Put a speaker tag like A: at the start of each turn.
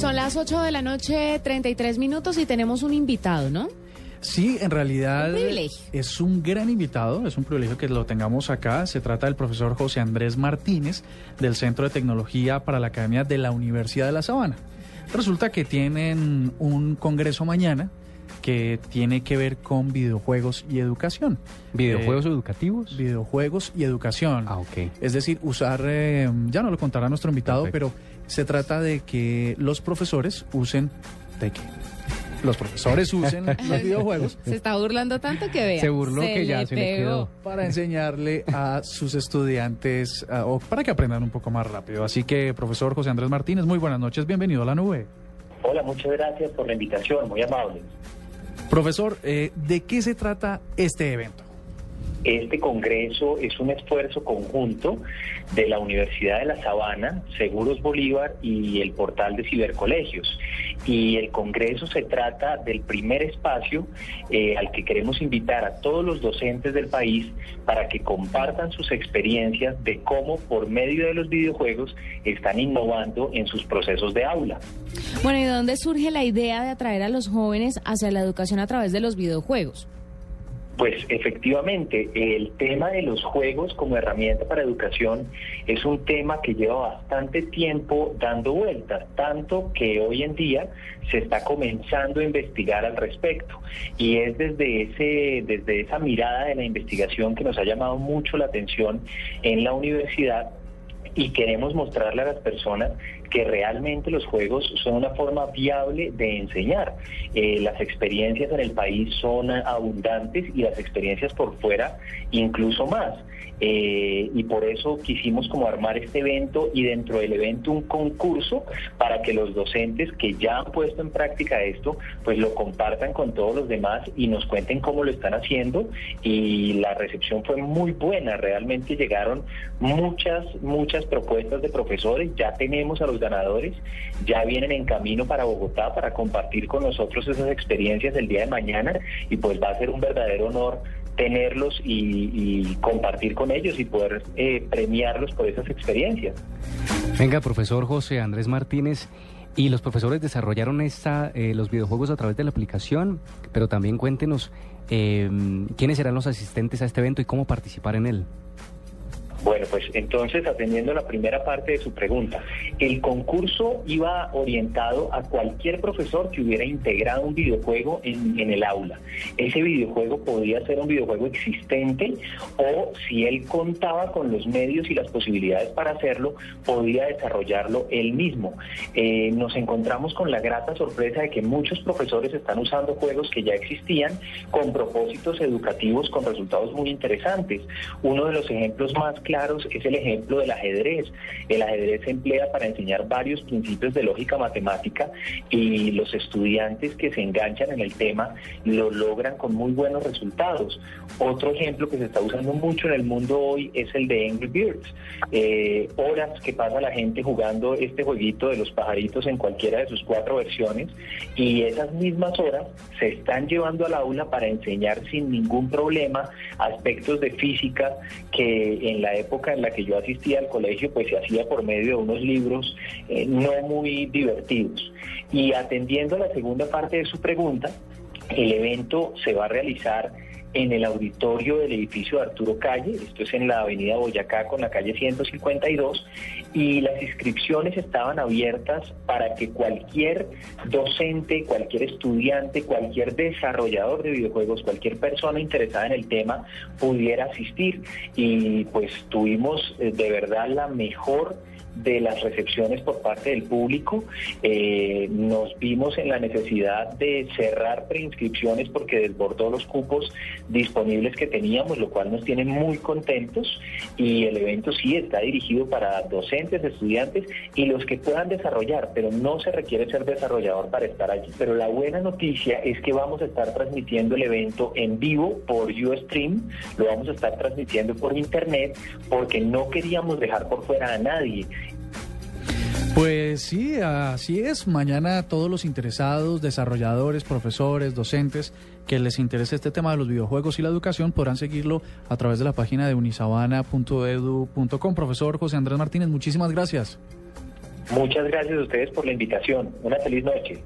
A: Son las 8 de la noche, 33 minutos y tenemos un invitado, ¿no?
B: Sí, en realidad
A: Un privilegio.
B: es un gran invitado, es un privilegio que lo tengamos acá. Se trata del profesor José Andrés Martínez del Centro de Tecnología para la Academia de la Universidad de La Sabana. Resulta que tienen un congreso mañana que tiene que ver con videojuegos y educación.
C: ¿Videojuegos
B: Eh,
C: educativos?
B: videojuegos y educación.
C: Ah, ok.
B: Es decir, usar, eh, ya no lo contará nuestro invitado,
C: Perfecto.
B: pero se trata de que los profesores usen, de que los profesores usen los videojuegos
A: Se está burlando tanto que vea.
C: Se burló que ya
A: le
C: se le quedó.
B: para enseñarle a sus estudiantes ah, o para que aprendan un poco más rápido. Así que, profesor José Andrés Martínez, muy buenas noches, bienvenido a la nube.
D: Hola, muchas gracias por la invitación, muy amable.
B: Profesor, eh, ¿de qué se trata este evento?
D: Este congreso es un esfuerzo conjunto de la Universidad de La Sabana, Seguros Bolívar y el portal de cibercolegios. Y el congreso se trata del primer espacio eh, al que queremos invitar a todos los docentes del país para que compartan sus experiencias de cómo por medio de los videojuegos están innovando en sus procesos de aula.
A: Bueno, ¿y de dónde surge la idea de atraer a los jóvenes hacia la educación a través de los videojuegos?
D: Pues efectivamente, el tema de los juegos como herramienta para educación es un tema que lleva bastante tiempo dando vueltas, tanto que hoy en día se está comenzando a investigar al respecto. Y es desde, ese, desde esa mirada de la investigación que nos ha llamado mucho la atención en la universidad y queremos mostrarle a las personas que realmente los juegos son una forma viable de enseñar. Eh, las experiencias en el país son abundantes y las experiencias por fuera incluso más. Eh, y por eso quisimos como armar este evento y dentro del evento un concurso para que los docentes que ya han puesto en práctica esto, pues lo compartan con todos los demás y nos cuenten cómo lo están haciendo. Y la recepción fue muy buena, realmente llegaron muchas, muchas propuestas de profesores, ya tenemos a los ganadores, ya vienen en camino para Bogotá para compartir con nosotros esas experiencias el día de mañana y pues va a ser un verdadero honor tenerlos y, compartir con ellos y poder eh, premiarlos por esas experiencias.
C: Venga, profesor José Andrés Martínez. Y los profesores desarrollaron esta, eh, los videojuegos a través de la aplicación, pero también cuéntenos eh, quiénes serán los asistentes a este evento y cómo participar en él.
D: Bueno, pues entonces, atendiendo la primera parte de su pregunta, el concurso iba orientado a cualquier profesor que hubiera integrado un videojuego en, el aula. Ese videojuego podía ser un videojuego existente o si él contaba con los medios y las posibilidades para hacerlo, podía desarrollarlo él mismo. Eh, nos encontramos con la grata sorpresa de que muchos profesores están usando juegos que ya existían con propósitos educativos con resultados muy interesantes. Uno de los ejemplos más claros es el ejemplo del ajedrez. El ajedrez se emplea para enseñar varios principios de lógica matemática y los estudiantes que se enganchan en el tema lo logran con muy buenos resultados. Otro ejemplo que se está usando mucho en el mundo hoy es el de Angry Birds. Eh, horas que pasa la gente jugando este jueguito de los pajaritos en cualquiera de sus cuatro versiones y esas mismas horas se están llevando al aula para enseñar sin ningún problema aspectos de física que en la época en la que yo asistía al colegio pues se hacía por medio de unos libros eh, no muy divertidos. Y atendiendo a la segunda parte de su pregunta, el evento se va a realizar en el auditorio del edificio de Arturo Calle, esto es en la avenida Boyacá con la calle 152, y las inscripciones estaban abiertas para que cualquier docente, cualquier estudiante, cualquier desarrollador de videojuegos, cualquier persona interesada en el tema pudiera asistir. Y pues tuvimos eh, de verdad la mejor de las recepciones por parte del público. Eh, nos vimos en la necesidad de cerrar preinscripciones porque desbordó los cupos disponibles que teníamos, lo cual nos tiene muy contentos. Y el evento sí está dirigido para docentes, estudiantes y los que puedan desarrollar, pero no se requiere ser desarrollador para estar allí. Pero la buena noticia es que vamos a estar transmitiendo el evento en vivo por Ustream, lo vamos a estar transmitiendo por internet porque no queríamos dejar por fuera a nadie.
B: Pues sí, así es. Mañana todos los interesados, desarrolladores, profesores, docentes que les interese este tema de los videojuegos y la educación podrán seguirlo a través de la página de unisabana.edu.com. Profesor José Andrés Martínez, muchísimas gracias.
D: Muchas gracias a ustedes por la invitación. Una feliz noche.